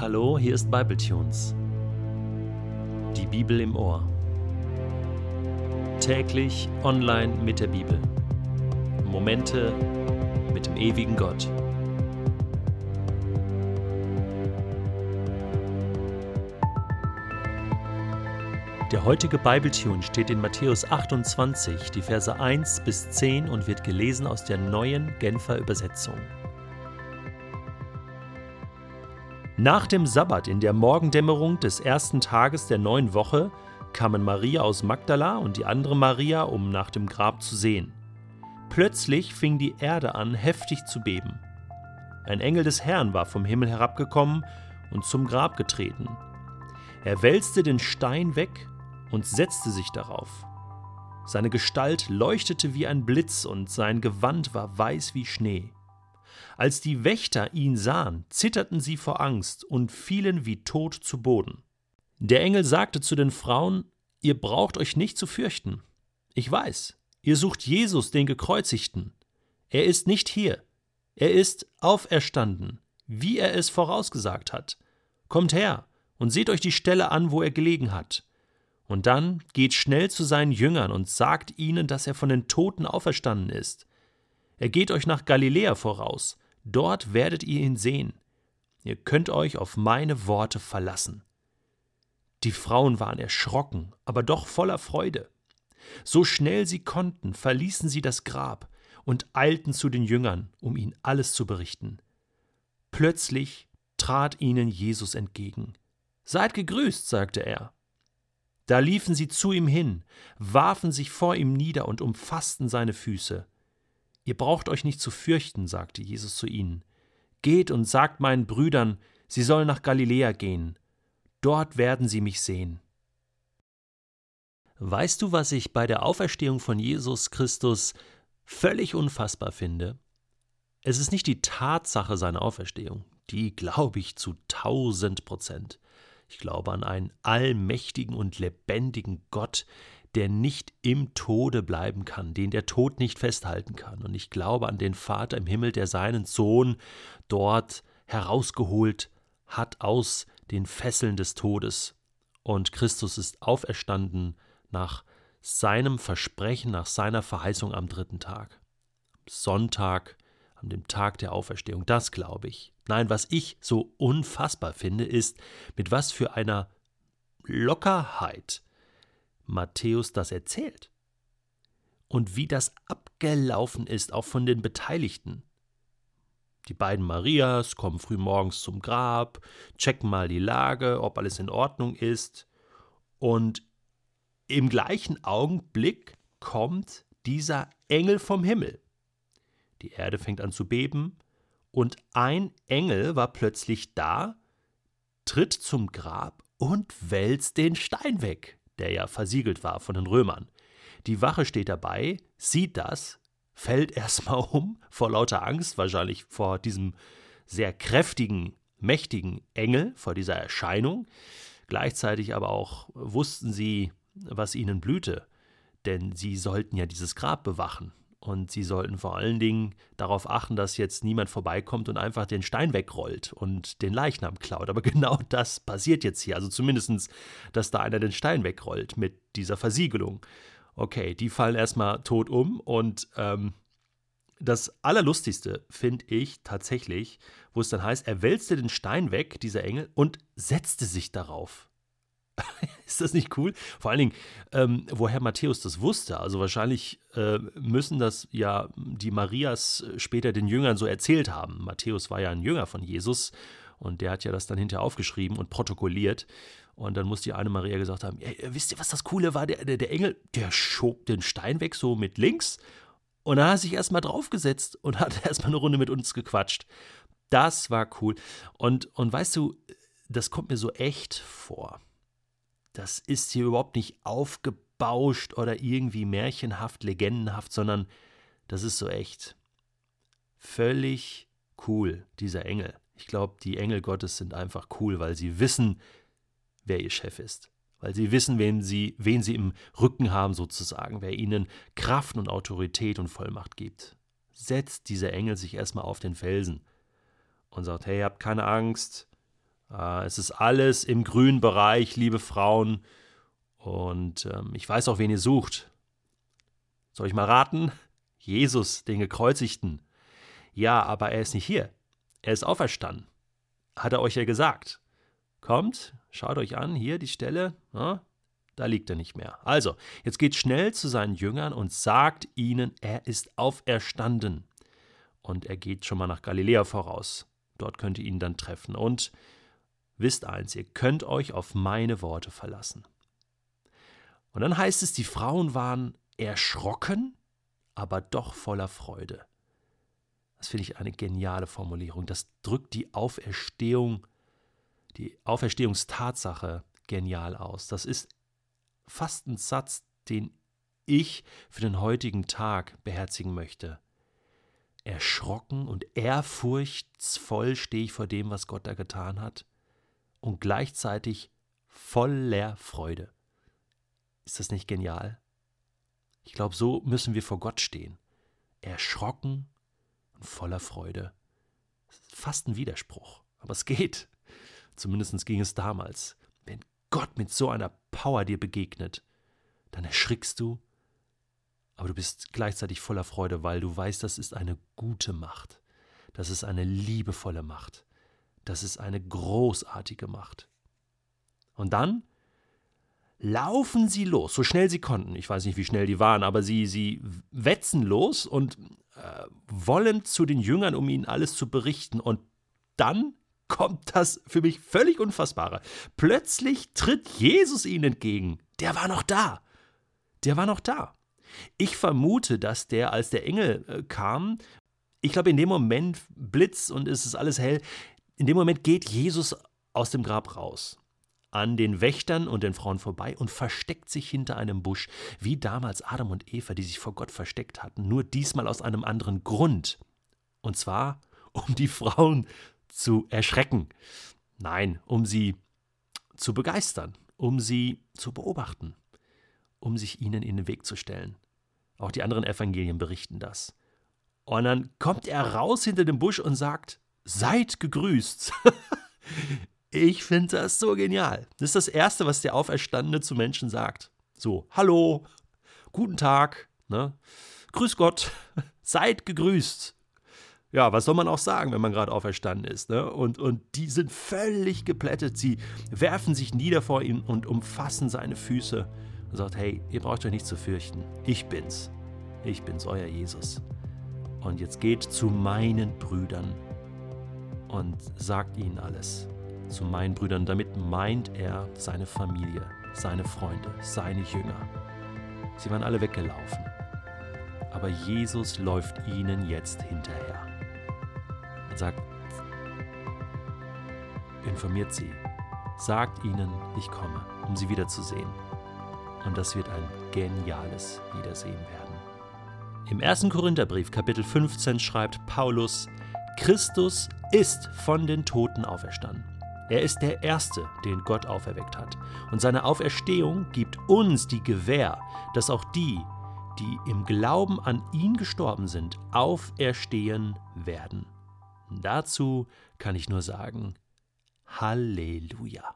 Hallo, hier ist Bibletunes. Die Bibel im Ohr. Täglich online mit der Bibel. Momente mit dem ewigen Gott. Der heutige Bibletune steht in Matthäus 28, die Verse 1 bis 10 und wird gelesen aus der neuen Genfer Übersetzung. Nach dem Sabbat in der Morgendämmerung des ersten Tages der neuen Woche kamen Maria aus Magdala und die andere Maria, um nach dem Grab zu sehen. Plötzlich fing die Erde an, heftig zu beben. Ein Engel des Herrn war vom Himmel herabgekommen und zum Grab getreten. Er wälzte den Stein weg und setzte sich darauf. Seine Gestalt leuchtete wie ein Blitz und sein Gewand war weiß wie Schnee. Als die Wächter ihn sahen, zitterten sie vor Angst und fielen wie tot zu Boden. Der Engel sagte zu den Frauen, Ihr braucht euch nicht zu fürchten. Ich weiß, ihr sucht Jesus, den Gekreuzigten. Er ist nicht hier. Er ist auferstanden, wie er es vorausgesagt hat. Kommt her und seht euch die Stelle an, wo er gelegen hat. Und dann geht schnell zu seinen Jüngern und sagt ihnen, dass er von den Toten auferstanden ist. Er geht euch nach Galiläa voraus, dort werdet ihr ihn sehen. Ihr könnt euch auf meine Worte verlassen. Die Frauen waren erschrocken, aber doch voller Freude. So schnell sie konnten, verließen sie das Grab und eilten zu den Jüngern, um ihnen alles zu berichten. Plötzlich trat ihnen Jesus entgegen. Seid gegrüßt, sagte er. Da liefen sie zu ihm hin, warfen sich vor ihm nieder und umfassten seine Füße. Ihr braucht euch nicht zu fürchten, sagte Jesus zu ihnen. Geht und sagt meinen Brüdern, sie sollen nach Galiläa gehen. Dort werden sie mich sehen. Weißt du, was ich bei der Auferstehung von Jesus Christus völlig unfassbar finde? Es ist nicht die Tatsache seiner Auferstehung, die glaube ich zu tausend Prozent. Ich glaube an einen allmächtigen und lebendigen Gott, der nicht im Tode bleiben kann, den der Tod nicht festhalten kann. Und ich glaube an den Vater im Himmel, der seinen Sohn dort herausgeholt hat aus den Fesseln des Todes. Und Christus ist auferstanden nach seinem Versprechen, nach seiner Verheißung am dritten Tag. Sonntag, an dem Tag der Auferstehung, das glaube ich. Nein, was ich so unfassbar finde, ist, mit was für einer Lockerheit Matthäus das erzählt. Und wie das abgelaufen ist, auch von den Beteiligten. Die beiden Marias kommen früh morgens zum Grab, checken mal die Lage, ob alles in Ordnung ist. Und im gleichen Augenblick kommt dieser Engel vom Himmel. Die Erde fängt an zu beben, und ein Engel war plötzlich da, tritt zum Grab und wälzt den Stein weg, der ja versiegelt war von den Römern. Die Wache steht dabei, sieht das, fällt erstmal um, vor lauter Angst, wahrscheinlich vor diesem sehr kräftigen, mächtigen Engel, vor dieser Erscheinung. Gleichzeitig aber auch wussten sie, was ihnen blühte, denn sie sollten ja dieses Grab bewachen. Und sie sollten vor allen Dingen darauf achten, dass jetzt niemand vorbeikommt und einfach den Stein wegrollt und den Leichnam klaut. Aber genau das passiert jetzt hier. Also zumindest, dass da einer den Stein wegrollt mit dieser Versiegelung. Okay, die fallen erstmal tot um. Und ähm, das Allerlustigste finde ich tatsächlich, wo es dann heißt, er wälzte den Stein weg, dieser Engel, und setzte sich darauf. ist das nicht cool? Vor allen Dingen, ähm, woher Matthäus das wusste. Also wahrscheinlich äh, müssen das ja die Marias später den Jüngern so erzählt haben. Matthäus war ja ein Jünger von Jesus und der hat ja das dann hinterher aufgeschrieben und protokolliert. Und dann muss die eine Maria gesagt haben: ja, Wisst ihr, was das Coole war? Der, der, der Engel, der schob den Stein weg, so mit links. Und dann hat er sich erstmal draufgesetzt und hat erstmal eine Runde mit uns gequatscht. Das war cool. Und, und weißt du, das kommt mir so echt vor das ist hier überhaupt nicht aufgebauscht oder irgendwie märchenhaft, legendenhaft, sondern das ist so echt. Völlig cool, dieser Engel. Ich glaube, die Engel Gottes sind einfach cool, weil sie wissen, wer ihr Chef ist. Weil sie wissen, wen sie, wen sie im Rücken haben, sozusagen, wer ihnen Kraft und Autorität und Vollmacht gibt. Setzt dieser Engel sich erstmal auf den Felsen und sagt: Hey, habt keine Angst, es ist alles im grünen Bereich, liebe Frauen. Und ähm, ich weiß auch, wen ihr sucht. Soll ich mal raten? Jesus, den Gekreuzigten. Ja, aber er ist nicht hier. Er ist auferstanden. Hat er euch ja gesagt. Kommt, schaut euch an, hier die Stelle. Ja, da liegt er nicht mehr. Also, jetzt geht schnell zu seinen Jüngern und sagt ihnen, er ist auferstanden. Und er geht schon mal nach Galiläa voraus. Dort könnt ihr ihn dann treffen. Und wisst eins, ihr könnt euch auf meine Worte verlassen. Und dann heißt es, die Frauen waren erschrocken, aber doch voller Freude. Das finde ich eine geniale Formulierung. Das drückt die Auferstehung, die Auferstehungstatsache genial aus. Das ist fast ein Satz, den ich für den heutigen Tag beherzigen möchte. Erschrocken und ehrfurchtsvoll stehe ich vor dem, was Gott da getan hat, und gleichzeitig voller Freude. Ist das nicht genial? Ich glaube, so müssen wir vor Gott stehen. Erschrocken und voller Freude. Fast ein Widerspruch, aber es geht. Zumindest ging es damals. Wenn Gott mit so einer Power dir begegnet, dann erschrickst du, aber du bist gleichzeitig voller Freude, weil du weißt, das ist eine gute Macht. Das ist eine liebevolle Macht. Das ist eine großartige Macht. Und dann laufen sie los, so schnell sie konnten. Ich weiß nicht, wie schnell die waren, aber sie, sie wetzen los und äh, wollen zu den Jüngern, um ihnen alles zu berichten. Und dann kommt das für mich völlig Unfassbare. Plötzlich tritt Jesus ihnen entgegen. Der war noch da. Der war noch da. Ich vermute, dass der, als der Engel äh, kam, ich glaube, in dem Moment Blitz und es ist alles hell, in dem Moment geht Jesus aus dem Grab raus an den Wächtern und den Frauen vorbei und versteckt sich hinter einem Busch, wie damals Adam und Eva, die sich vor Gott versteckt hatten, nur diesmal aus einem anderen Grund. Und zwar, um die Frauen zu erschrecken. Nein, um sie zu begeistern, um sie zu beobachten, um sich ihnen in den Weg zu stellen. Auch die anderen Evangelien berichten das. Und dann kommt er raus hinter dem Busch und sagt, seid gegrüßt. Ich finde das so genial. Das ist das Erste, was der Auferstandene zu Menschen sagt. So, hallo, guten Tag, ne? grüß Gott, seid gegrüßt. Ja, was soll man auch sagen, wenn man gerade auferstanden ist? Ne? Und, und die sind völlig geplättet. Sie werfen sich nieder vor ihm und umfassen seine Füße und sagt, hey, ihr braucht euch nicht zu fürchten. Ich bin's. Ich bin's, euer Jesus. Und jetzt geht zu meinen Brüdern und sagt ihnen alles zu meinen Brüdern. Damit meint er seine Familie, seine Freunde, seine Jünger. Sie waren alle weggelaufen. Aber Jesus läuft ihnen jetzt hinterher und sagt, informiert sie, sagt ihnen, ich komme, um sie wiederzusehen. Und das wird ein geniales Wiedersehen werden. Im 1. Korintherbrief Kapitel 15 schreibt Paulus, Christus ist von den Toten auferstanden. Er ist der Erste, den Gott auferweckt hat. Und seine Auferstehung gibt uns die Gewähr, dass auch die, die im Glauben an ihn gestorben sind, auferstehen werden. Dazu kann ich nur sagen, Halleluja.